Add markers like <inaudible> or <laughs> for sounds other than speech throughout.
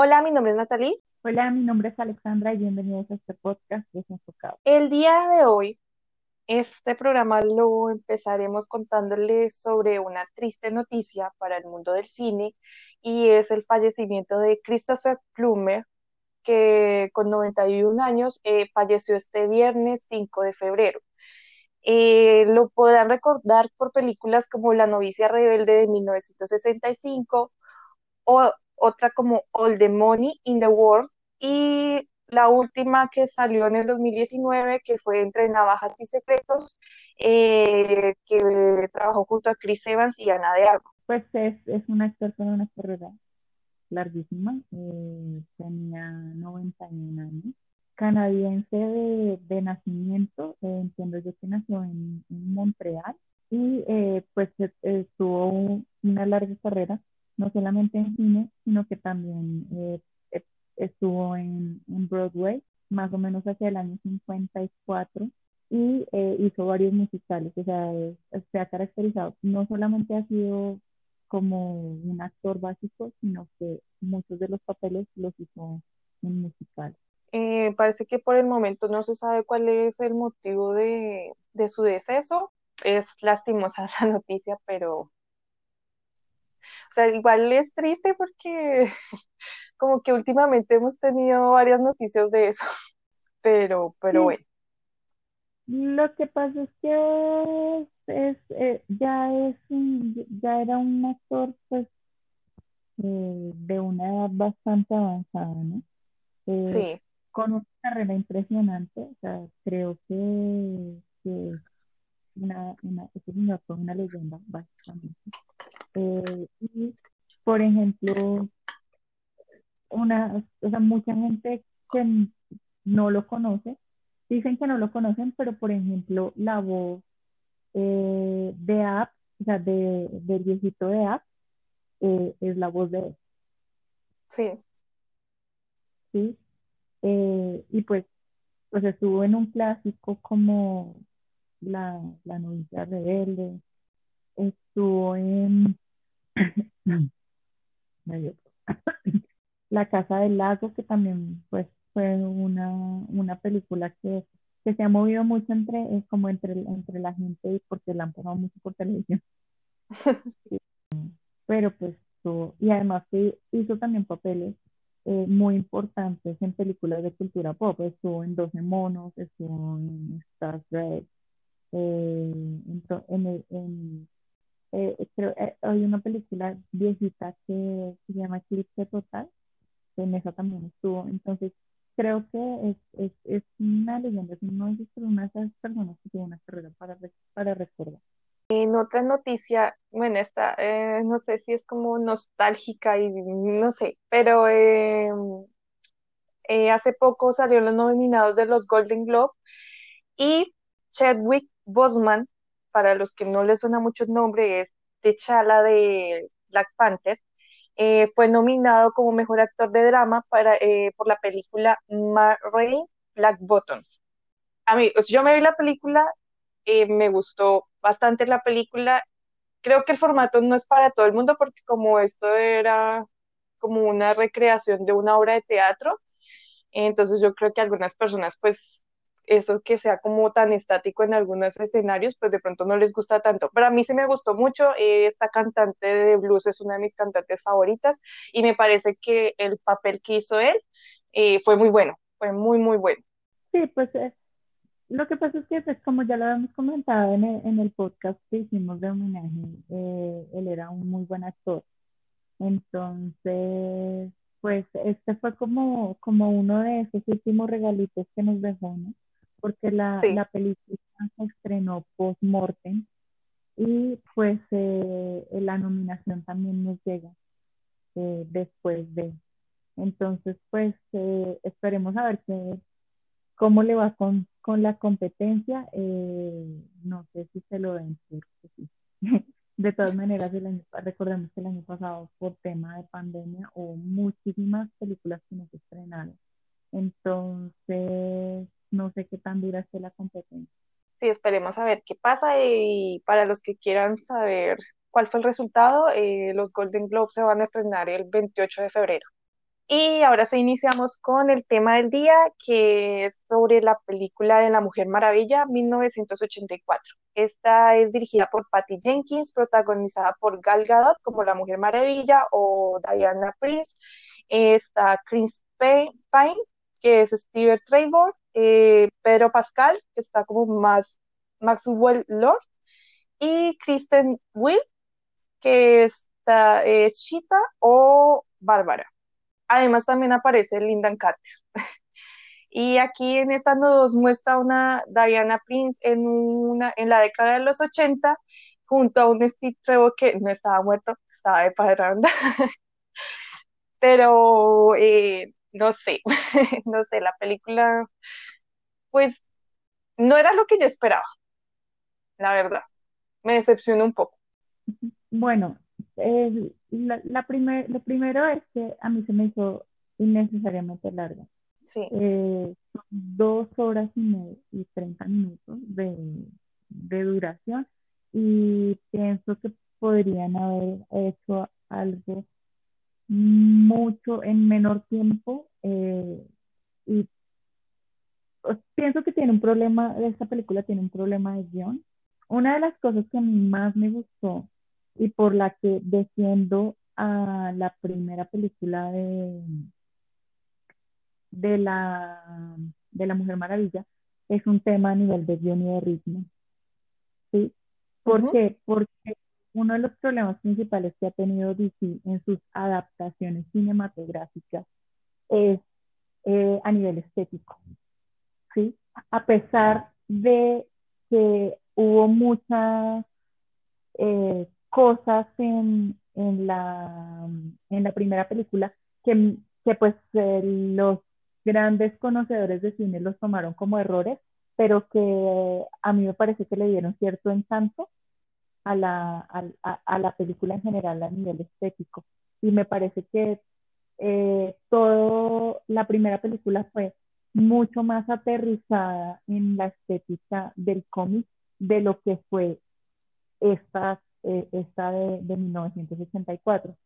Hola, mi nombre es Natalie. Hola, mi nombre es Alexandra y bienvenidos a este podcast Desenfocado. El día de hoy, este programa lo empezaremos contándoles sobre una triste noticia para el mundo del cine y es el fallecimiento de Christopher Plummer, que con 91 años eh, falleció este viernes 5 de febrero. Eh, lo podrán recordar por películas como La novicia rebelde de 1965 o otra como All the Money in the World y la última que salió en el 2019 que fue Entre Navajas y Secretos eh, que trabajó junto a Chris Evans y Ana de Armas. Pues es, es un actor con una carrera larguísima, eh, tenía 91 años, canadiense de, de nacimiento, eh, entiendo yo que nació en, en Montreal y eh, pues tuvo una larga carrera, no solamente en cine, sino que también estuvo en, en, Broadway, más o menos hacia el año 54, y hizo varios musicales, o sea, se ha caracterizado, no solamente ha sido como un actor básico, sino que muchos de los papeles los hizo en musical. Eh, parece que por el momento no se sabe cuál es el motivo de, de su deceso. Es lastimosa <laughs> la noticia, pero, o sea, igual es triste porque <laughs> como que últimamente hemos tenido varias noticias de eso, <laughs> pero, pero bueno. Lo que pasa es que es, eh, ya es ya era un actor pues eh, de una edad bastante avanzada, ¿no? Eh, sí. Con una carrera impresionante, o sea, creo que, que una, una, ese señor fue una leyenda, básicamente. Y, por ejemplo, una, o sea, mucha gente que no lo conoce, dicen que no lo conocen, pero por ejemplo, la voz eh, de App, o sea, de, del viejito de App, eh, es la voz de él. Sí. Sí. Eh, y pues, pues estuvo en un clásico como La, la novicia rebelde, estuvo en <coughs> <coughs> La Casa del Lago, que también pues fue una, una película que que se ha movido mucho entre, es como entre, entre la gente y porque la han pasado mucho por televisión. <laughs> Pero pues, y además que hizo también papeles eh, muy importantes en películas de cultura pop. Estuvo en 12 monos, estuvo en Star Trek, eh, en, en, eh, creo, hay una película viejita que se llama Eclipse Total, en esa también estuvo. Entonces, creo que es, es, es una leyenda, es una de esas personas que tienen una carrera para, para recordar. En otra noticia, bueno, esta, eh, no sé si es como nostálgica y no sé, pero eh, eh, hace poco salieron los nominados de los Golden Globe y Chadwick Boseman, para los que no les suena mucho el nombre, es T'Challa de Black Panther, eh, fue nominado como mejor actor de drama para, eh, por la película Rain Black Bottom. A mí, yo me vi la película, eh, me gustó bastante la película. Creo que el formato no es para todo el mundo porque como esto era como una recreación de una obra de teatro, entonces yo creo que algunas personas pues eso que sea como tan estático en algunos escenarios, pues de pronto no les gusta tanto. Pero a mí sí me gustó mucho, eh, esta cantante de blues es una de mis cantantes favoritas y me parece que el papel que hizo él eh, fue muy bueno, fue muy, muy bueno. Sí, pues eh, lo que pasa es que, pues, como ya lo habíamos comentado en el, en el podcast que hicimos de homenaje, él era un muy buen actor. Entonces, pues este fue como, como uno de esos últimos regalitos que nos dejó, ¿no? Porque la, la película se estrenó post-mortem y pues eh, la nominación también nos llega eh, después de. Entonces, pues eh, esperemos a ver qué, cómo le va con, con la competencia. no sé si se lo den, sí. <laughs> De todas maneras, el año, recordemos que el año pasado, por tema de pandemia, hubo muchísimas películas que no se estrenaron. Entonces, no sé qué tan dura esté la competencia. Sí, esperemos a ver qué pasa y para los que quieran saber cuál fue el resultado, eh, los Golden Globes se van a estrenar el 28 de febrero. Y ahora sí iniciamos con el tema del día, que es sobre la película de La Mujer Maravilla, 1984. Esta es dirigida por Patty Jenkins, protagonizada por Gal Gadot como La Mujer Maravilla o Diana Prince. Está Chris Pine, que es Steve Trevor, eh, Pedro Pascal, que está como más Maxwell Lord, y Kristen Wiig, que está eh, Cheetah o Bárbara. Además también aparece Linda Carter. <laughs> y aquí en esta nos muestra una Diana Prince en, una, en la década de los 80 junto a un Steve Trevor que no estaba muerto, estaba de parranda. <laughs> Pero eh, no sé, <laughs> no sé, la película pues no era lo que yo esperaba, la verdad. Me decepcionó un poco. Bueno, la, la primer, lo primero es que a mí se me hizo innecesariamente larga. Sí. Eh, dos horas y media y treinta minutos de, de duración y pienso que podrían haber hecho algo mucho en menor tiempo eh, y pues, pienso que tiene un problema, esta película tiene un problema de guion. Una de las cosas que a mí más me gustó y por la que defiendo a la primera película de, de, la, de la Mujer Maravilla es un tema a nivel de guion y de ritmo. ¿Sí? ¿Por qué? Porque uno de los problemas principales que ha tenido DC en sus adaptaciones cinematográficas es eh, a nivel estético. ¿sí? A pesar de que hubo muchas eh, cosas en, en, la, en la primera película que, que pues eh, los grandes conocedores de cine los tomaron como errores, pero que a mí me parece que le dieron cierto encanto a la, a, a la película en general a nivel estético. Y me parece que eh, todo la primera película fue mucho más aterrizada en la estética del cómic de lo que fue esta, eh, esta de, de 1984.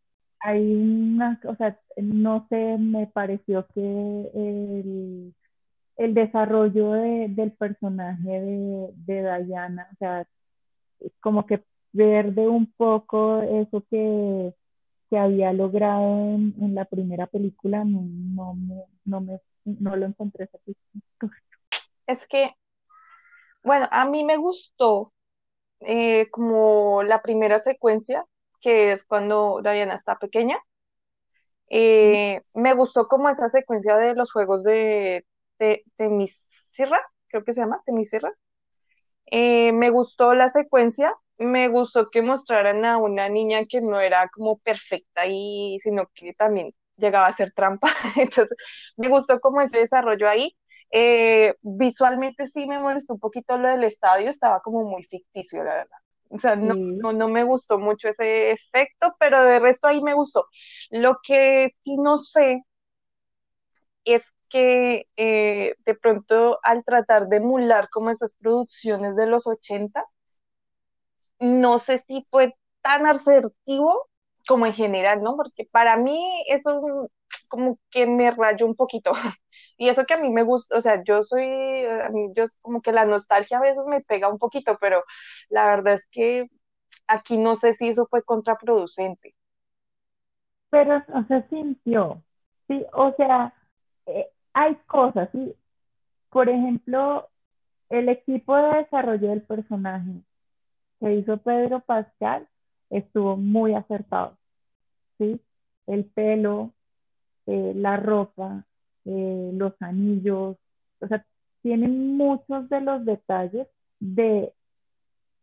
Hay una, o sea, no sé, me pareció que el, el desarrollo de, del personaje de, de Diana, o sea, como que verde un poco eso que, que había logrado en, en, la primera película, no, no, me, no, me, no lo encontré satisfactorio. Es que, bueno, a mí me gustó eh, como la primera secuencia, que es cuando Diana está pequeña. Eh, me gustó como esa secuencia de los juegos de, de Temisirra, creo que se llama Temisirra. Eh, me gustó la secuencia, me gustó que mostraran a una niña que no era como perfecta y sino que también llegaba a ser trampa. <laughs> Entonces, me gustó como ese desarrollo ahí. Eh, visualmente sí me molestó un poquito lo del estadio, estaba como muy ficticio, la verdad. O sea, no, Sí. no, no me gustó mucho ese efecto, pero de resto ahí me gustó. Lo que sí no sé es que eh, de pronto al tratar de emular como esas producciones de los 80, no sé si fue tan asertivo como en general, ¿no? Porque para mí eso como que me rayó un poquito. <laughs> Y eso que a mí me gusta, o sea, yo soy, a mí, yo como que la nostalgia a veces me pega un poquito, pero la verdad es que aquí no sé si eso fue contraproducente. Pero, o sea, sintió, sí, o sea, eh, hay cosas, sí. Por ejemplo, el equipo de desarrollo del personaje que hizo Pedro Pascal estuvo muy acertado, ¿sí? El pelo, eh, la ropa, eh, los anillos, o sea, tienen muchos de los detalles de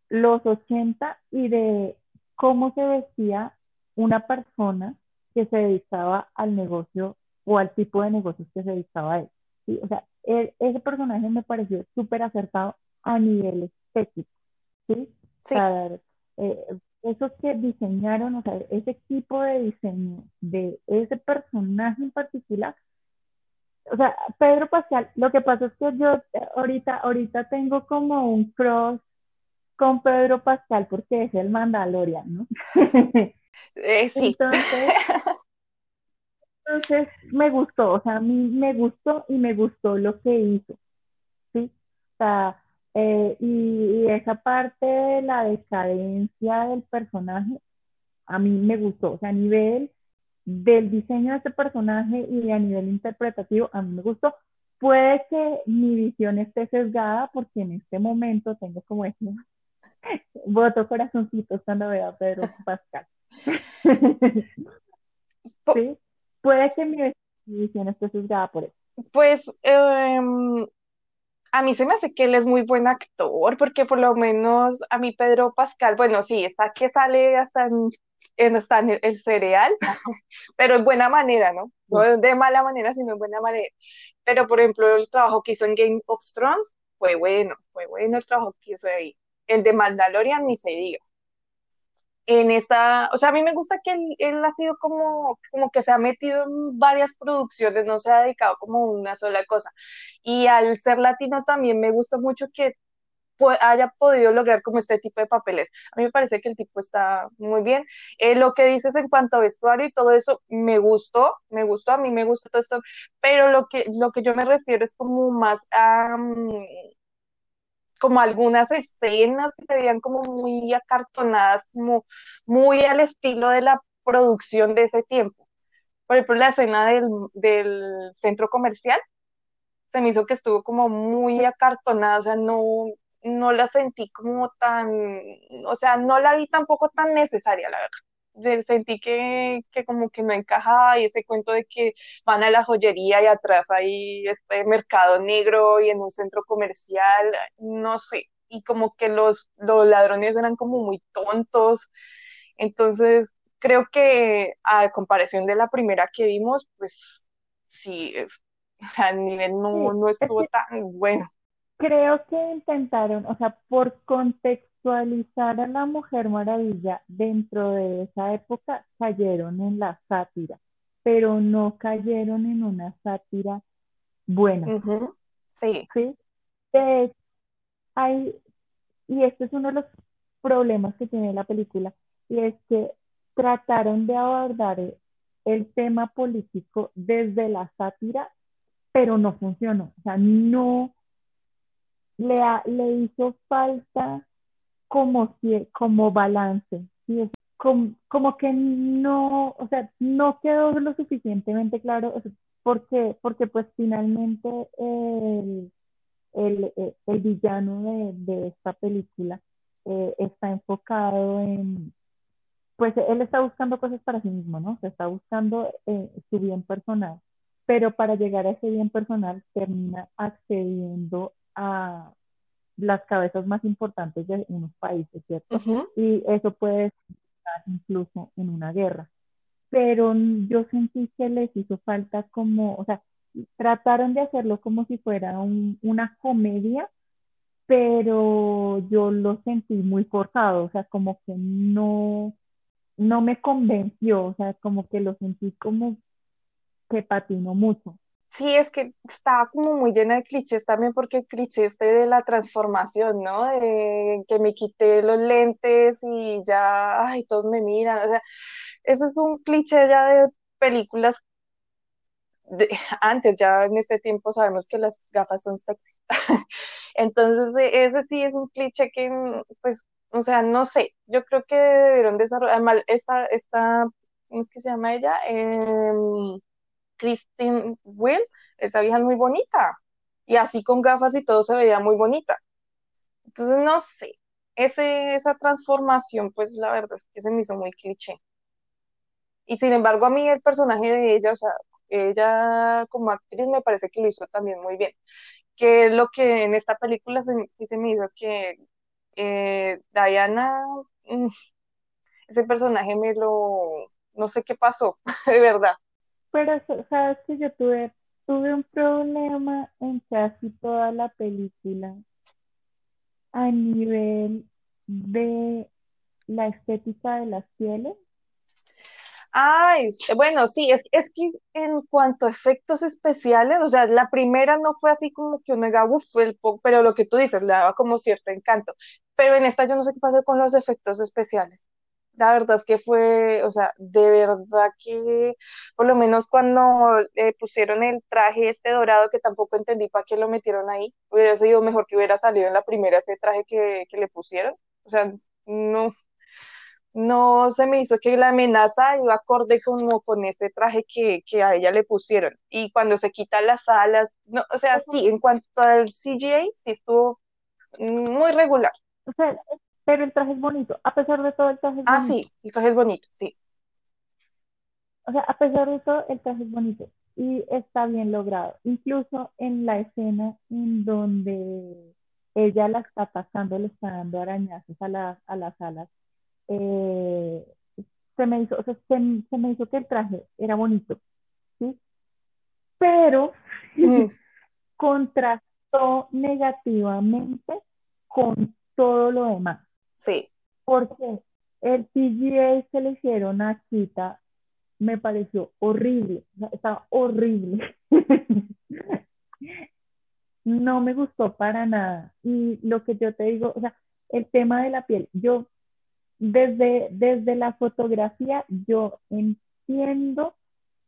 los 80 y de cómo se vestía una persona que se dedicaba al negocio o al tipo de negocios que se dedicaba a él. ¿sí? O sea, él, ese personaje me pareció súper acertado a nivel estético. ¿sí? Sí. Eh, esos que diseñaron, o sea, ese equipo de diseño de ese personaje en particular, o sea, Pedro Pascal, lo que pasa es que yo ahorita, ahorita tengo como un cross con Pedro Pascal porque es el Mandalorian, ¿no? Eh, sí. Entonces, Entonces me gustó, o sea, a mí me gustó y me gustó lo que hizo, ¿sí? O sea, eh, y, y esa parte de la decadencia del personaje, a mí me gustó, o sea, a nivel del diseño de este personaje y a nivel interpretativo, a mí me gustó. Puede que mi visión esté sesgada porque en este momento tengo como este <laughs> voto corazoncitos cuando veo a Pedro Pascal. <laughs> ¿Sí? Puede que mi visión esté sesgada por eso. Pues em, a mí se me hace que él es muy buen actor, porque por lo menos a mí Pedro Pascal, bueno, sí, está que sale hasta en, en- hasta en el, el cereal, <laughs> pero en buena manera, ¿no? No de mala manera, sino en buena manera. Pero, por ejemplo, el trabajo que hizo en Game of Thrones fue bueno, fue bueno el trabajo que hizo ahí. El de Mandalorian ni se diga. En esta, o sea, a mí me gusta que él, él ha sido como, como que se ha metido en varias producciones, no se ha dedicado como a una sola cosa. Y al ser latino también me gusta mucho que haya podido lograr como este tipo de papeles. A mí me parece que el tipo está muy bien. Eh, lo que dices en cuanto a vestuario y todo eso, me gustó, me gustó, a mí me gustó todo esto, pero lo que, lo que yo me refiero es como más a, mm, como algunas escenas que se veían como muy acartonadas, como muy al estilo de la producción de ese tiempo. Por ejemplo, la escena del, del centro comercial se me hizo que estuvo como muy acartonada, o sea, no, no la sentí como tan, o sea, no la vi tampoco tan necesaria, la verdad. De- Sentí que, que como que no encajaba y ese cuento de que van a la joyería y atrás hay este mercado negro y en un centro comercial, no sé, y como que los, los ladrones eran como muy tontos, entonces creo que a comparación de la primera que vimos, pues sí, es, <laughs> al nivel no, Sí, no es estuvo tan bueno. creo que intentaron, o sea, por contextualizar a la Mujer Maravilla dentro de esa época, cayeron en la sátira, pero no cayeron en una sátira buena, Sí, ¿sí? Hecho, hay, y este es uno de los problemas que tiene la película, y es que trataron de abordar el, tema político desde la sátira, pero no funcionó. O sea, no le, le hizo falta como, como balance, como, como que no, o sea, no quedó lo suficientemente claro, o sea, porque, porque pues finalmente el, el, el- villano de, de esta película eh, está enfocado en, pues él está buscando cosas para sí mismo, ¿no? Se está buscando eh, su bien personal, pero para llegar a ese bien personal termina accediendo a las cabezas más importantes de unos países, ¿cierto? Y eso puede estar incluso en una guerra. Pero yo sentí que les hizo falta como, o sea, trataron de hacerlo como si fuera un- una comedia, pero yo lo sentí muy forzado, o sea, como que no, no me convenció, o sea, como que lo sentí como que patinó mucho. Sí, es que estaba como muy llena de clichés también porque el cliché este de la transformación, ¿no? De que me quité los lentes y ya, ay, todos me miran. O sea, ese es un cliché ya de películas de antes, ya en este tiempo sabemos que las gafas son sexy. <laughs> Entonces, e- ese sí es un cliché que, mm, pues, o sea, no sé, yo creo que debieron desarrollar, además, esta, esta, ¿cómo es que se llama ella? Em, Kristen Will, esa vieja es muy bonita. Y así con gafas y todo se veía muy bonita. Entonces, no sé, ese, esa transformación, pues la verdad es que se me hizo muy cliché. Y sin embargo, a mí el personaje de ella, o sea, ella como actriz me parece que lo hizo también muy bien. Que es lo que en esta película se me hizo que eh, Diana, mm, ese personaje me lo, no sé qué pasó, <laughs> de verdad. Pero sa- sabes que yo tuve, tuve un problema en casi toda la película a nivel de la estética de las pieles. Ay, bueno, sí, es, es que en cuanto a efectos especiales, o sea, la primera no fue así como que uno diga, uff, el po-", pero lo que tú dices, le daba como cierto encanto. Pero en esta yo no sé qué pasó con los efectos especiales. La verdad es que fue, o sea, de verdad que por lo menos cuando le pusieron el traje este dorado, que tampoco entendí para qué lo metieron ahí, hubiera sido mejor que hubiera salido en la primera ese traje que, que le pusieron. O sea, no, no se me hizo que la amenaza iba acorde como con ese traje que, que a ella le pusieron. Y cuando se quitan las alas, no, o sea, sí, en cuanto al CGA, sí estuvo muy regular. O <laughs> sea, pero el traje es bonito, a pesar de todo el traje es Ah, bonito. sí, el traje es bonito, sí. O sea, a pesar de todo el traje es bonito y está bien logrado. Incluso en la escena en donde ella la está atacando, le está dando arañazos a, la, a las alas, eh, se me hizo, o sea, se, se me hizo que el traje era bonito, ¿sí? Pero Mm, <laughs> contrastó negativamente con todo lo demás. Sí, Porque el PGA que le hicieron a Chita me pareció horrible, estaba horrible. <laughs> No me gustó para nada. Y lo que yo te digo, o sea, el tema de la piel, yo desde, desde la fotografía, yo entiendo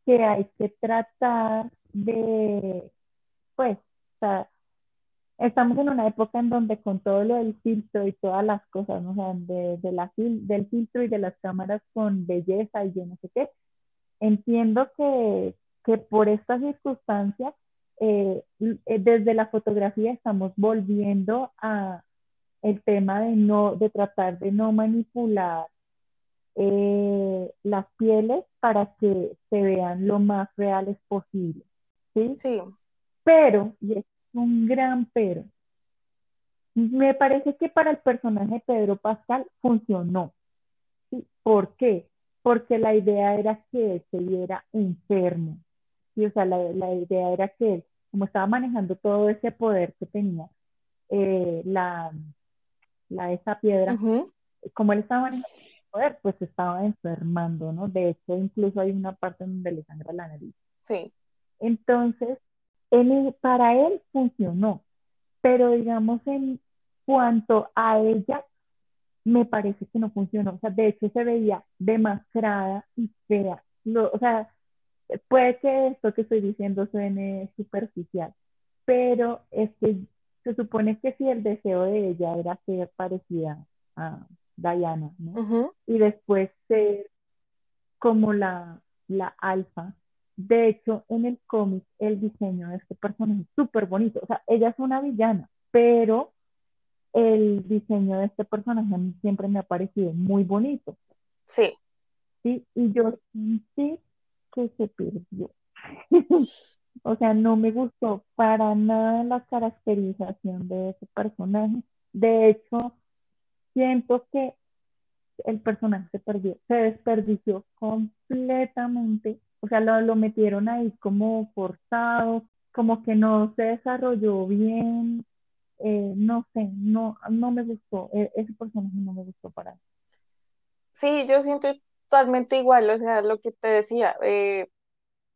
que hay que tratar de, pues, o sea, estamos en una época en donde con todo lo del filtro y todas las cosas, ¿no? O sea, de, de la, fil- del filtro y de las cámaras con belleza y yo no sé qué, entiendo que, que por estas circunstancias, eh, eh, desde la fotografía estamos volviendo a el tema de no, de tratar de no manipular eh, las pieles para que se vean lo más reales posible, ¿sí? sí, Pero, y es un gran pero, me parece que para el personaje de Pedro Pascal funcionó. ¿sí? ¿Por qué? Porque la idea era que él se viera enfermo. ¿sí? O sea, la, la idea era que él, como estaba manejando todo ese poder que tenía, eh, la, la, esa piedra, como él estaba manejando ese poder, pues se estaba enfermando, ¿no? De hecho, incluso hay una parte donde le sangra la nariz. sí, Entonces, él- para él funcionó, pero digamos en cuanto a ella, me parece que no funcionó. O sea, de hecho se veía demacrada y fea. Lo- o sea, puede que esto que estoy diciendo suene superficial, pero es que se supone que si el deseo de ella era ser parecida a Diana, ¿no? Y después ser como la, la alfa. De hecho, en el cómic, el diseño de este personaje es súper bonito. O sea, ella es una villana, pero el diseño de este personaje a mí siempre me ha parecido muy bonito, sí. ¿sí? Y yo sentí que se perdió. <laughs> O sea, no me gustó para nada la caracterización de ese personaje. De hecho, siento que el personaje se perdió, se desperdició completamente. O sea, lo, lo metieron ahí como forzado, como que no se desarrolló bien. eh, no sé, no, no me gustó. e- ese personaje no me gustó para nada. Sí, yo siento totalmente igual, o sea, lo que te decía, eh,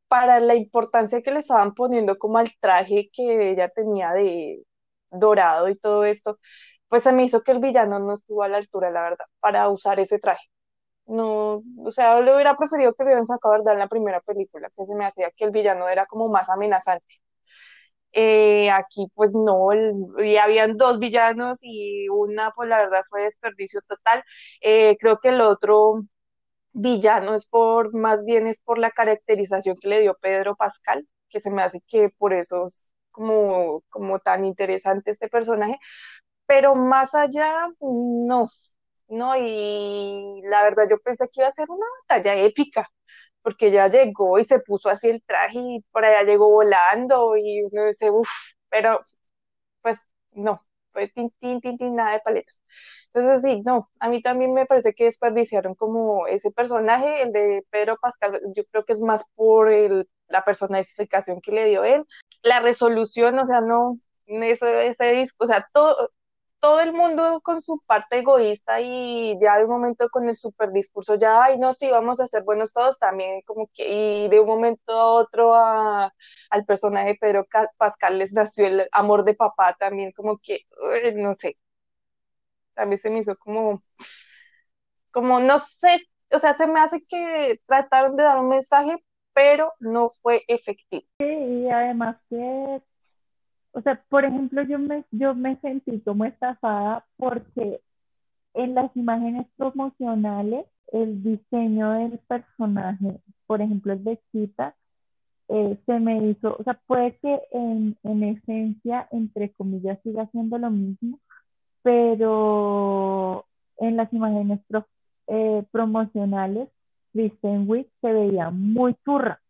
para la importancia que le estaban poniendo como al traje que ella tenía de dorado y todo esto, pues se me hizo que el villano no estuvo a la altura, la verdad, para usar ese traje. No, o sea, le hubiera preferido que hubieran sacado, ¿verdad? En la primera película, que se me hacía que el villano era como más amenazante. Eh, aquí pues no, el- y habían dos villanos y una pues la verdad fue desperdicio total. Eh, creo que el otro villano es por, más bien es por la caracterización que le dio Pedro Pascal, que se me hace que por eso es como, como tan interesante este personaje, pero más allá, no, no, y la verdad yo pensé que iba a ser una batalla épica, porque ya llegó y se puso así el traje y por allá llegó volando y uno dice, uff, pero pues no, fue tin, tin, tin, tin, nada de paletas. Entonces sí, no, a mí también me parece que desperdiciaron como ese personaje, el de Pedro Pascal, yo creo que es más por el, la personificación que le dio él, la resolución, o sea, no, ese, ese disco, o sea, todo, todo el mundo con su parte egoísta y ya de un momento con el super discurso, ya, ay, no, sí, vamos a ser buenos todos también, como que, y de un momento a otro a, al personaje de Pedro Pascal les nació el amor de papá también, como que, no sé, también se me hizo como, como no sé, o sea, se me hace que trataron de dar un mensaje, pero no fue efectivo. Sí, y además que, o sea, por ejemplo, yo me, yo me sentí como estafada porque en las imágenes promocionales, el diseño del personaje, por ejemplo, el de Chita, eh, se me hizo, o sea, puede que en, en esencia, entre comillas, siga siendo lo mismo, pero en las imágenes eh, promocionales, Kristen Wiig se veía muy churra.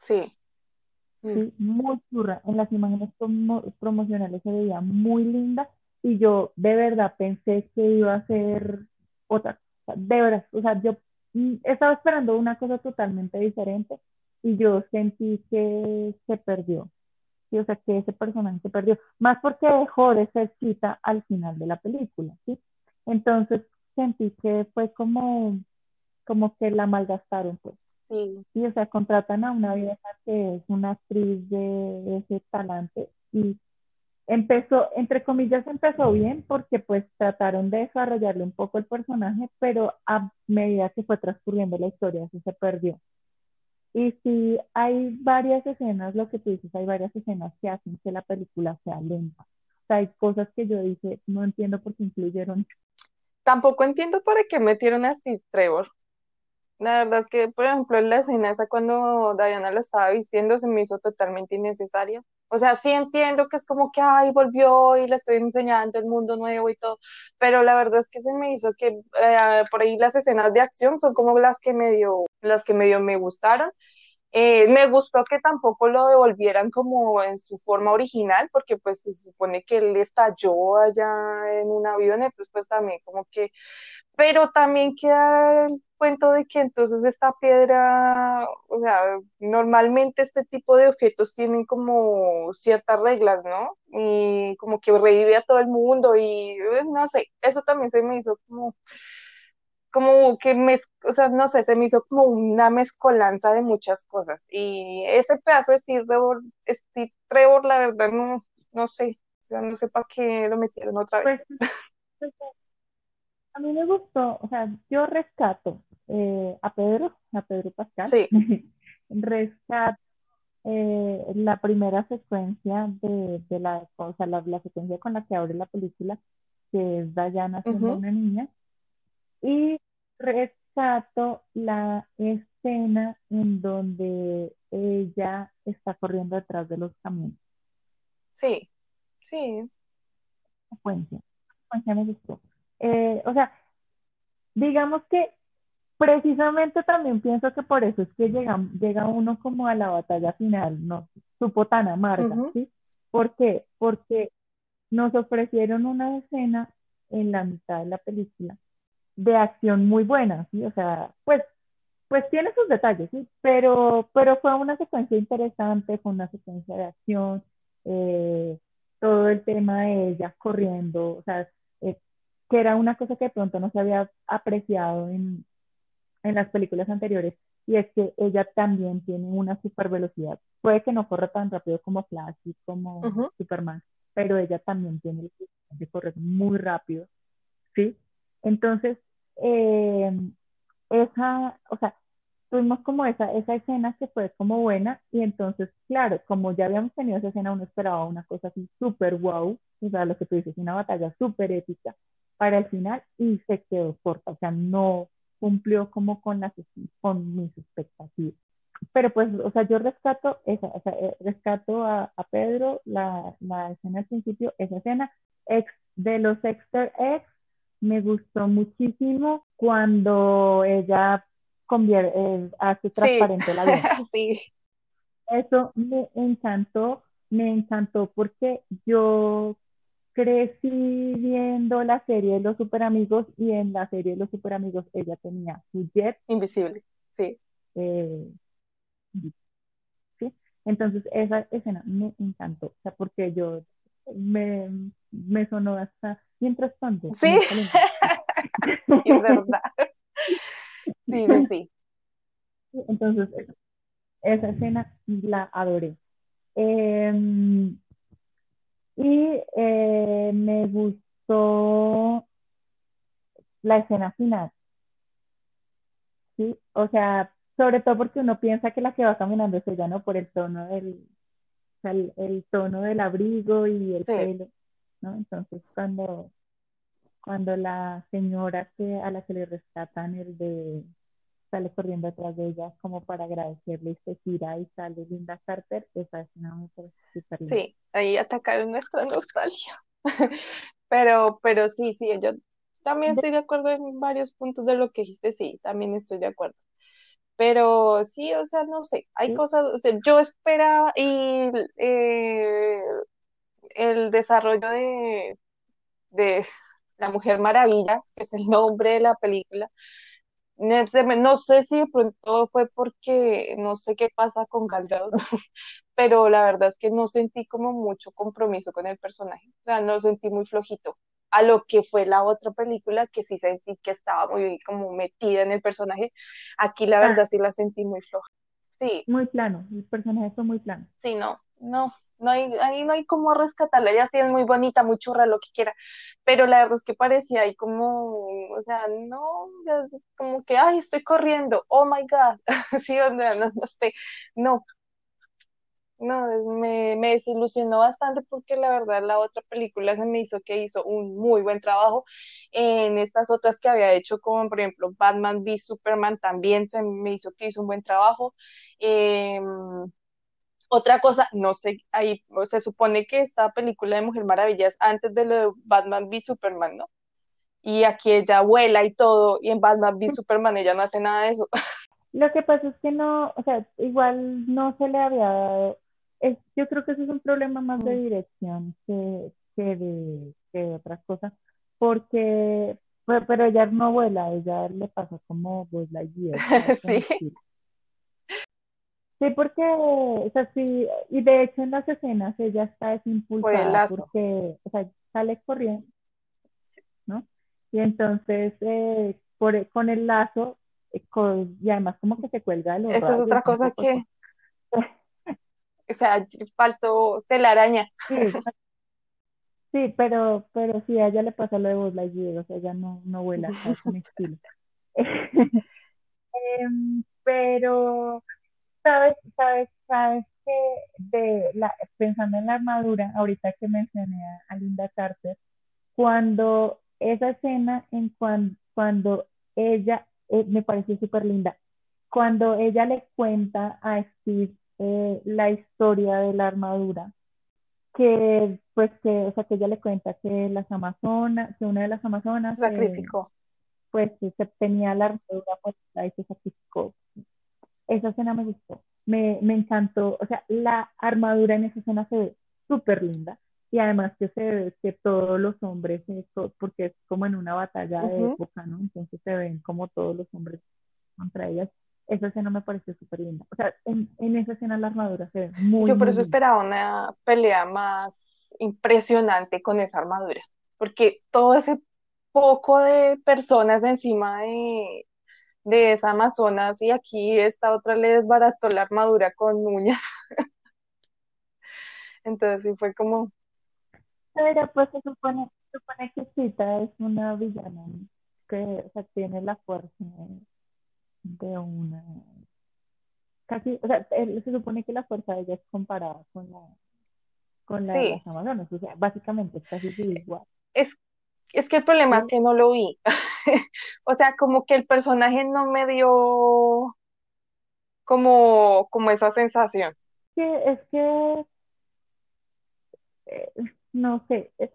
Sí. Sí, muy churra. En las imágenes promocionales se veía muy linda y yo de verdad pensé que iba a ser otra cosa. De verdad, o sea, yo mm, estaba esperando una cosa totalmente diferente y yo sentí que se perdió. Sí, o sea, que ese personaje se perdió. Más porque dejó de ser cita al final de la película, ¿sí? Entonces sentí que fue como, como que la malgastaron, pues. Sí. sí. o sea, contratan a una vieja que es una actriz de ese talante y empezó, entre comillas, empezó bien porque pues trataron de desarrollarle un poco el personaje, pero a medida que fue transcurriendo la historia, eso se perdió. Y sí, hay varias escenas, lo que tú dices, hay varias escenas que hacen que la película sea lenta. O sea, hay cosas que yo dije, no entiendo por qué incluyeron. Tampoco entiendo para qué metieron a Steve Trevor. La verdad es que, por ejemplo, la escena esa cuando Diana lo estaba vistiendo se me hizo totalmente innecesaria. O sea, sí entiendo que es como que, ay, volvió y le estoy enseñando el mundo nuevo y todo, pero la verdad es que se me hizo que eh, por ahí las escenas de acción son como las que medio, las que medio me gustaron. Eh, me gustó que tampoco lo devolvieran como en su forma original, porque pues se supone que él estalló allá en un avión, entonces pues también como que, pero también queda cuento de que entonces esta piedra, o sea, normalmente este tipo de objetos tienen como ciertas reglas, ¿no? Y como que revive a todo el mundo y eh, no sé, eso también se me hizo como como que me, o sea, no sé, se me hizo como una mezcolanza de muchas cosas. Y ese pedazo de Steve Trevor, la verdad, no, no sé, no sé para qué lo metieron otra vez. Pues, pues, a mí me gustó, o sea, yo rescato eh, a Pedro, a Pedro Pascal, sí. <laughs> rescato eh, la primera secuencia de, de la, o sea, la, la, secuencia con la que abre la película, que es Diana siendo una niña, y rescato la escena en donde ella está corriendo detrás de los camiones. Sí, sí. Secuencia, secuencia me gustó. Eh, o sea, digamos que precisamente también pienso que por eso es que llega, llega uno como a la batalla final, no supo tan amarga, ¿sí? ¿Por qué? Porque nos ofrecieron una escena en la mitad de la película de acción muy buena, ¿sí? O sea, pues, pues tiene sus detalles, ¿sí? Pero, pero fue una secuencia interesante, fue una secuencia de acción, eh, todo el tema de ella corriendo, o sea, eh, que era una cosa que de pronto no se había apreciado en, en las películas anteriores, y es que ella también tiene una super velocidad. Puede que no corra tan rápido como Flash y como Superman, pero ella también tiene el de correr muy rápido, ¿sí? Entonces, eh, esa, o sea, tuvimos como esa, esa escena que fue como buena y entonces, claro, como ya habíamos tenido esa escena, uno esperaba una cosa así súper wow, o sea, lo que tú dices, una batalla súper épica para el final y se quedó corta, o sea, no cumplió como con, las, con mis expectativas. Pero pues, o sea, yo rescato esa, o sea, eh, rescato a, a Pedro, la, la, escena al principio, esa escena, ex, de los Exter X, me gustó muchísimo cuando ella convierte, eh, hace transparente la vida. <laughs> sí. Eso me encantó, me encantó porque yo crecí viendo la serie de los super amigos y en la serie de los super amigos ella tenía su jet. Invisible, sí. Eh, ¿sí? Entonces esa escena me encantó, o sea, porque yo me, me sonó hasta mientras tanto. Sí, <laughs> es verdad. Sí, sí. Entonces, esa escena la adoré. Em, y eh, me gustó la escena final, ¿sí? O sea, sobre todo porque uno piensa que la que va caminando es ella, ¿no? Por el tono del, o sea, el, el tono del abrigo y el Sí, pelo, ¿no? Entonces, cuando, cuando la señora que, a la que le rescatan el de sale corriendo atrás de ella como para agradecerle y se gira y sale Linda Carter, esa escena me parece súper linda. sí, ahí atacaron nuestra nostalgia. <laughs> Pero, pero sí, sí, yo también estoy de acuerdo en varios puntos de lo que dijiste, sí, también estoy de acuerdo. Pero sí, o sea, no sé, hay sí, cosas, o sea, yo esperaba y eh, el desarrollo de, de La Mujer Maravilla, que es el nombre de la película, no sé si de pronto fue porque no sé qué pasa con Gal Gadot, <laughs> pero la verdad es que no sentí como mucho compromiso con el personaje, o sea, no sentí muy flojito. A lo que fue la otra película, que sí sentí que estaba muy como metida en el personaje, aquí la ah, verdad sí la sentí muy floja. Sí, muy plano, el personaje fue muy plano. sí, no, no, no hay, ahí no hay como rescatarla, ella sí es muy bonita, muy churra, lo que quiera, pero la verdad es que parecía ahí como, o sea, no, como que, ay, estoy corriendo, oh my God, <laughs> sí, o no, no sé, no, No, me, me desilusionó bastante porque la verdad la otra película se me hizo que hizo un muy buen trabajo. En estas otras que había hecho, como por ejemplo Batman v Superman, también se me hizo que hizo un buen trabajo. Eh, otra cosa, no sé, ahí se supone que esta película de Mujer Maravilla es antes de lo de Batman v Superman, ¿no? Y aquí ella vuela y todo, y en Batman v Superman ella no hace nada de eso. <laughs> Lo que pasa es que no, o sea, igual no se le había dado, es, yo creo que eso es un problema más de dirección que, que de, que de otras cosas, porque, pero, ella no vuela, ella le pasa como Lightyear, ¿sabes? <laughs> Con Sí. Sí, porque, o sea, sí, y de hecho en las escenas ella está fue el desimpulsada lazo. porque, o sea, sale corriendo, ¿no? Y entonces, eh, por, con el lazo, eh, con- y además como que se cuelga de los Esa es otra un cosa que, <laughs> o sea, faltó telaraña. <laughs> Sí, sí, pero, pero sí, a ella le pasa lo de Buzz Lightyear, o sea, ella no, no vuela, <laughs> cae con estilo. Em, pero, ¿sabes, sabes, sabes que de la, pensando en la armadura, ahorita que mencioné a, Linda Carter, cuando esa escena en cuan- cuando ella, eh, me pareció súper linda, cuando ella le cuenta a Steve eh, la historia de la armadura, que pues que, o sea, que ella le cuenta que las amazonas, que una de las amazonas eh, sacrificó. pues se tenía la armadura puesta y se sacrificó. Esa escena me gustó, me, me encantó, o sea, la armadura en esa escena se ve súper linda y además que se ve que todos los hombres, porque es como en una batalla de época, ¿no? Entonces se ven como todos los hombres contra ellas. Esa escena me pareció súper linda. O sea, en, en esa escena la armadura se ve muy, Yo por muy eso linda. esperaba una pelea más impresionante con esa armadura, porque todo ese poco de personas encima de, de esa Amazonas y aquí esta otra le desbarató la armadura con uñas, <laughs> entonces sí fue como, Pero pues se supone, se supone que Sita es una villana que o sea, tiene la fuerza de, una... Casi, o sea, él- se supone que la fuerza de ella es comparada con la, con la de las Amazonas. O sea, básicamente es casi que igual. es, es que el problema es que no lo vi, <laughs> o sea, como que el personaje no me dio como, como esa sensación. que es que, eh, no sé, es-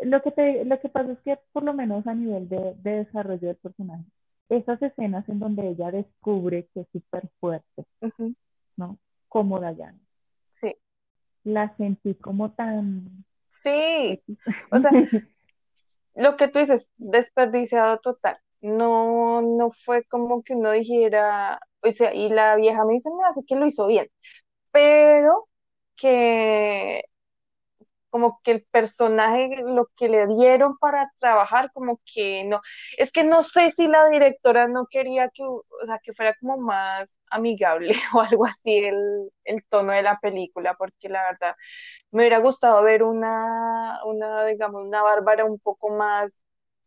lo que te, lo que pasa es que por lo menos a nivel de, de desarrollo del personaje, esas escenas en donde ella descubre que es súper fuerte, ¿no? Como Diana, Sí, la sentí como tan sí, o sea, <laughs> lo que tú dices, desperdiciado total. No, no fue como que uno dijera, o sea, y la vieja me dice, me hace que lo hizo bien, pero que como que el personaje, lo que le dieron para trabajar, como que no, es que no sé si la directora no quería que, o sea, que fuera como más amigable <laughs> o algo así el, el tono de la película, porque la verdad me hubiera gustado ver una, una, digamos, una Bárbara un poco más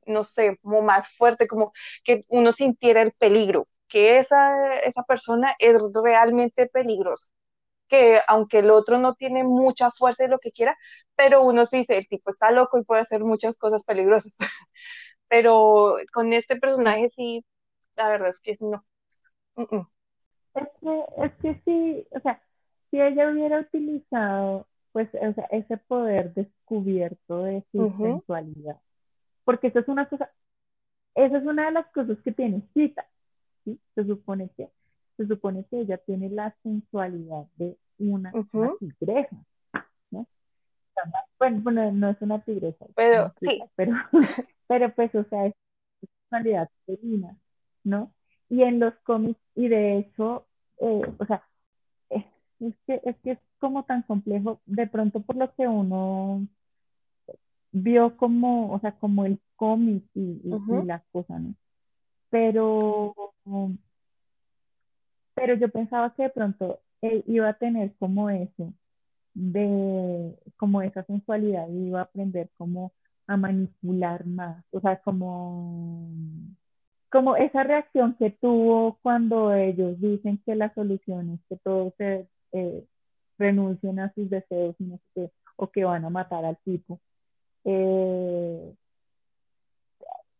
no sé, como más fuerte, como que uno sintiera el peligro, que esa, esa persona es realmente peligrosa que aunque el otro no tiene mucha fuerza y lo que quiera, pero uno sí dice, el tipo está loco y puede hacer muchas cosas peligrosas. <laughs> pero con este personaje sí, la verdad es que no. Es que, es que sí, o sea, si ella hubiera utilizado pues o sea, ese poder descubierto de su sensualidad, porque eso es una cosa, esa es una de las cosas que tiene cita, ¿sí? Se supone que se supone que ella tiene la sensualidad de una, tigresa. ¿no? Bueno, no es una tigresa. Pero, sí. Pero, <laughs> pero pues, o sea, es sensualidad femenina, ¿no? Y en los cómics, y de hecho, eh, o sea, es, que, es que es como tan complejo, de pronto por lo que uno vio como, o sea, como el cómic y, y, las cosas, ¿no? Pero pero yo pensaba que de pronto él iba a tener como eso, de como esa sensualidad y iba a aprender como a manipular más, o sea, como, como esa reacción que tuvo cuando ellos dicen que la solución es que todos se eh, renuncien a sus deseos o que van a matar al tipo. Eh,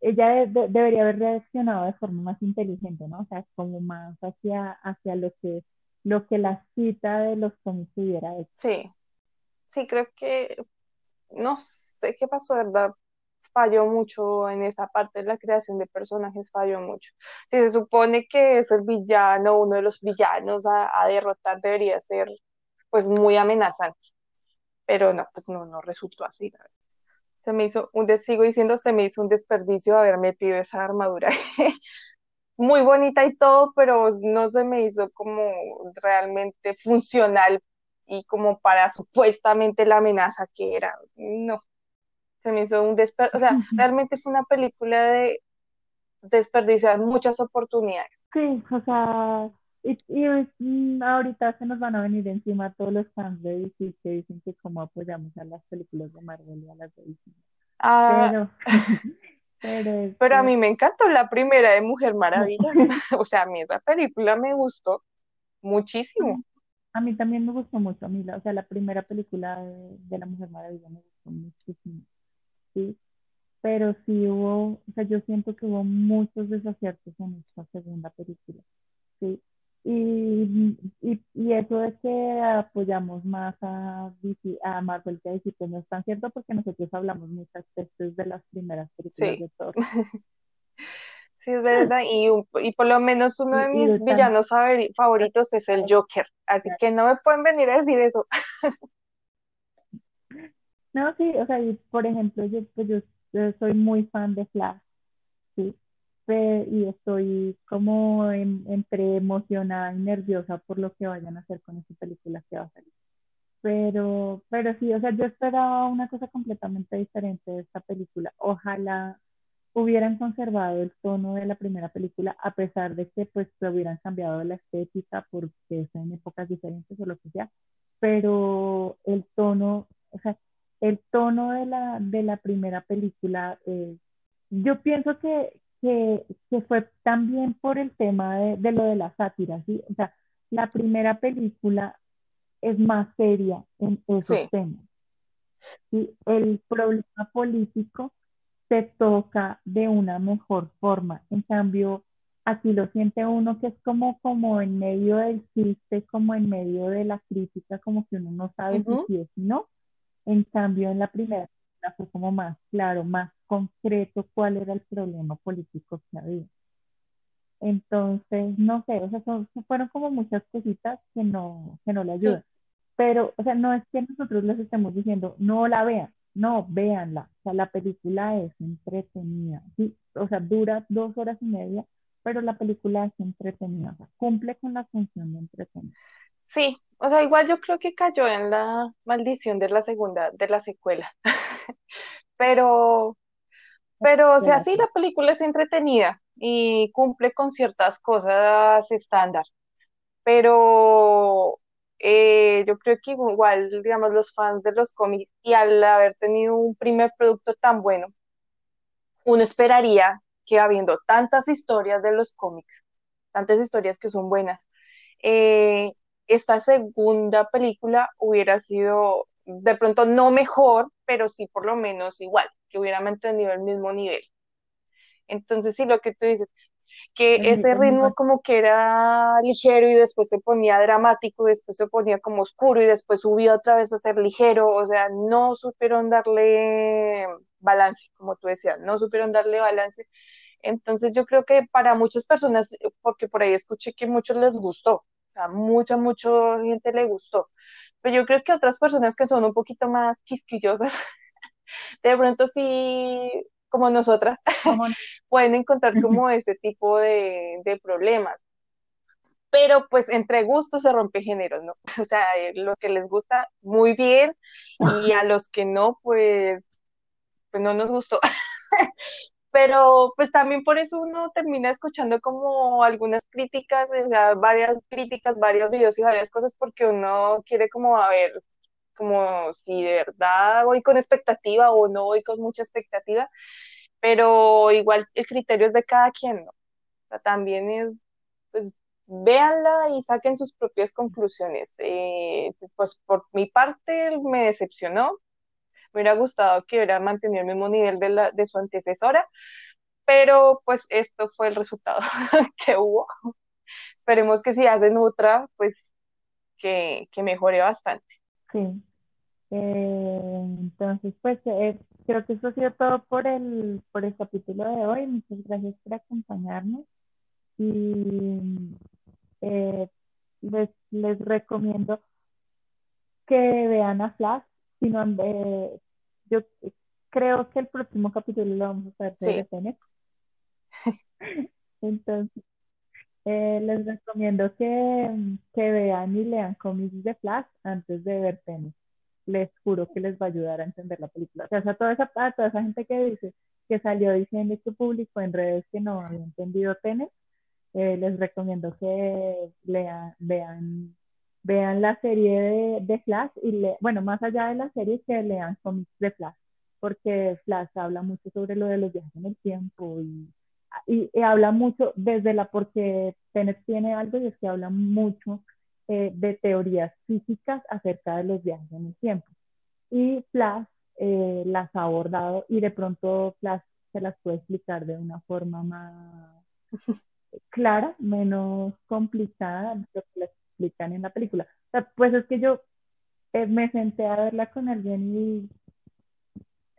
ella debería haber reaccionado de forma más inteligente, ¿no? O sea, como más hacia, hacia lo que lo que la cita de los cómics. Sí, sí, creo que no sé qué pasó, ¿verdad? Falló mucho en esa parte de la creación de personajes, falló mucho. Si se supone que es el villano, uno de los villanos a, a derrotar, debería ser pues muy amenazante, pero no, pues no, no resultó así, la verdad se me hizo un, sigo diciendo, se me hizo un desperdicio haber metido esa armadura. <laughs> Muy bonita y todo, pero no se me hizo como realmente funcional y como para supuestamente la amenaza que era. No, se me hizo un desperdicio. O sea, realmente fue una película de desperdiciar muchas oportunidades. Sí, o sea, y, mm, ahorita se nos van a venir encima todos los fans de DC que dicen que como apoyamos a las películas de Marvel y a las de DC. Ah, pero, <laughs> pero, a mí me encantó la primera de Mujer Maravilla. <laughs> <laughs> o sea, a mí esa película me gustó muchísimo. A mí también me gustó mucho. A mí, o sea, la primera película de, de la Mujer Maravilla me gustó muchísimo. Sí, pero sí hubo, o sea, yo siento que hubo muchos desaciertos en esta segunda película. Sí, y, y, y, eso de que apoyamos más a, a Marvel que a DC, pues no es tan cierto porque nosotros hablamos muchas veces de las primeras películas de Thor. <laughs> Sí, es verdad, y, y por lo menos uno de mis villanos favoritos es el Joker, así que no me pueden venir a decir eso. <laughs> No, sí, o sea, por ejemplo, yo, pues yo soy muy fan de Flash, sí, y estoy como entre emocionada y nerviosa por lo que vayan a hacer con esa película que va a salir. Pero, pero sí, o sea, yo esperaba una cosa completamente diferente de esta película. Ojalá hubieran conservado el tono de la primera película, a pesar de que pues se hubieran cambiado la estética porque es en épocas diferentes o lo que sea, pero el tono, o sea, el tono de la, de la primera película, eh, yo pienso que, que, fue también por el tema de, lo de la sátira, ¿sí? O sea, la primera película es más seria en esos temas. ¿sí? El problema político se toca de una mejor forma. En cambio, aquí lo siente uno que es como, como en medio del chiste, como en medio de la crítica, como que uno no sabe si sí es no. En cambio, en la primera fue como más claro, más concreto cuál era el problema político que había. Entonces, no sé, o sea, fueron como muchas cositas que no, que no le ayudan. Pero, o sea, no es que nosotros les estemos diciendo, no la vean, no, véanla. O sea, la película es entretenida, ¿sí? O sea, dura dos horas y media, pero la película es entretenida, o sea, cumple con la función de entretenimiento. Sí, o sea, igual yo creo que cayó en la maldición de la segunda, de la secuela. <laughs> pero, pero, o sea, sí, la película es entretenida y cumple con ciertas cosas estándar. Pero eh, yo creo que igual, digamos, los fans de los cómics y al haber tenido un primer producto tan bueno, uno esperaría que habiendo tantas historias de los cómics, tantas historias que son buenas, eh, esta segunda película hubiera sido de pronto no mejor, pero sí por lo menos igual, que hubiera mantenido el mismo nivel. Entonces, sí, lo que tú dices, que ese ritmo como que era ligero y después se ponía dramático y después se ponía como oscuro y después subía otra vez a ser ligero, o sea, no supieron darle balance, como tú decías, no supieron darle balance. Entonces yo creo que para muchas personas, porque por ahí escuché que muchos les gustó, o sea, mucha, mucha gente le gustó, pero yo creo que otras personas que son un poquito más quisquillosas, <laughs> de pronto sí, como nosotras, <laughs> pueden encontrar como ese tipo de, de problemas. Pero pues entre gustos se rompe géneros, ¿no? <laughs> O sea, eh, los que les gusta muy bien y a los que no, pues, pues no nos gustó. Pero pues también por eso uno termina escuchando como algunas críticas, varias críticas, varios videos y varias cosas porque uno quiere como a ver como si de verdad voy con expectativa o no voy con mucha expectativa, pero igual el criterio es de cada quien, ¿no? O sea, también es, pues, véanla y saquen sus propias conclusiones. Eh, pues por mi parte me decepcionó, me hubiera gustado que hubiera mantenido el mismo nivel de, la, de su antecesora, pero pues esto fue el resultado <laughs> que hubo. Esperemos que si hacen otra, pues que, que mejore bastante. Sí. Eh, entonces, pues eh, creo que eso ha sido todo por el, por el capítulo de hoy. Muchas gracias por acompañarnos y eh, les, les recomiendo que vean a Flash. Si no, han- eh, yo creo que el próximo capítulo lo vamos a hacer de Sí, Tenet. <laughs> Entonces, eh, les recomiendo que, que vean y lean cómics de Flash antes de ver Tenet. Les juro que les va a ayudar a entender la película. O sea, a toda esa, a toda esa gente que dice que salió diciendo que publicó en redes que no había entendido Tenet, eh, les recomiendo que lean, vean, vean la serie de, de Flash y le, bueno, más allá de la serie, que lean cómics de Flash, porque Flash habla mucho sobre lo de los viajes en el tiempo y, y, y habla mucho desde la, porque Tenet tiene algo y es que habla mucho eh, de teorías físicas acerca de los viajes en el tiempo. Y Flash eh, las ha abordado y de pronto Flash se las puede explicar de una forma más <laughs> clara, menos complicada lo que les explican en la película. O sea, pues es que yo eh, me senté a verla con alguien y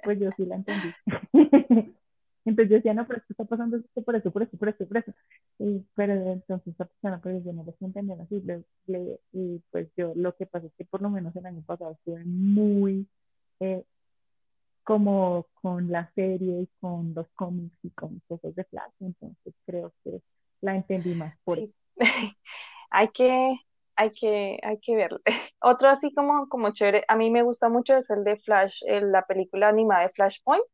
pues yo sí la entendí. <laughs> entonces yo decía, no, pero esto está pasando esto por eso, por eso, por eso, por eso. Y, pero entonces esta persona, pues yo no lo entendiendo así. Le, le, y pues yo lo que pasa es que por lo menos el año pasado estuve muy eh, como con la serie y con los cómics y con cosas de Flash, entonces creo que la entendí más por eso. <laughs> hay que, hay que, hay que verlo. <laughs> Otro así como, como chévere, a mí me gusta mucho es el de Flash, el- la película animada de Flashpoint,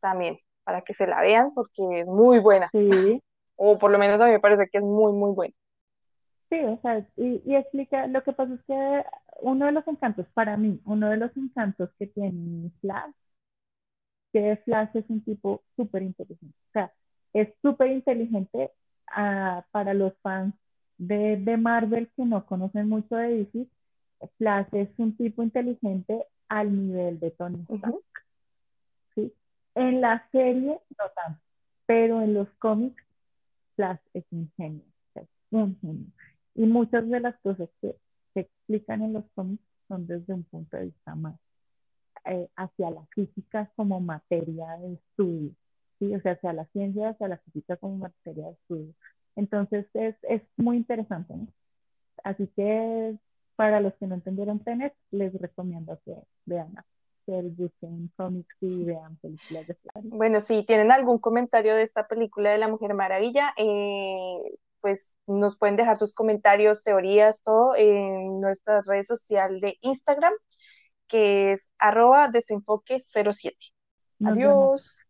también, para que se la vean porque es muy buena, Sí, <laughs> o por lo menos a mí me parece que es muy, muy buena. sí, o sea, y, y explica, lo que pasa es que uno de los encantos, para mí, uno de los encantos que tiene Flash, que Flash es un tipo súper inteligente, o sea, es súper inteligente ah, para los fans de, de Marvel que no conocen mucho de DC, Flash es un tipo inteligente al nivel de Tony Stark. ¿sí? En la serie no tanto, pero en los cómics Flash es un genio, es un genio. Y muchas de las cosas que se explican en los cómics son desde un punto de vista más eh, hacia la física como materia de estudio, ¿sí? O sea, hacia la ciencia, hacia la física como materia de estudio. Entonces es, es muy interesante, ¿no? Así que para los que no entendieron Tenet, les recomiendo que vean, que busquen cómics y vean películas de Flash. Bueno, si tienen algún comentario de esta película de La Mujer Maravilla, eh, pues nos pueden dejar sus comentarios, teorías, todo en nuestra red social de Instagram, que es arroba desenfoque07. Nos vemos. Adiós.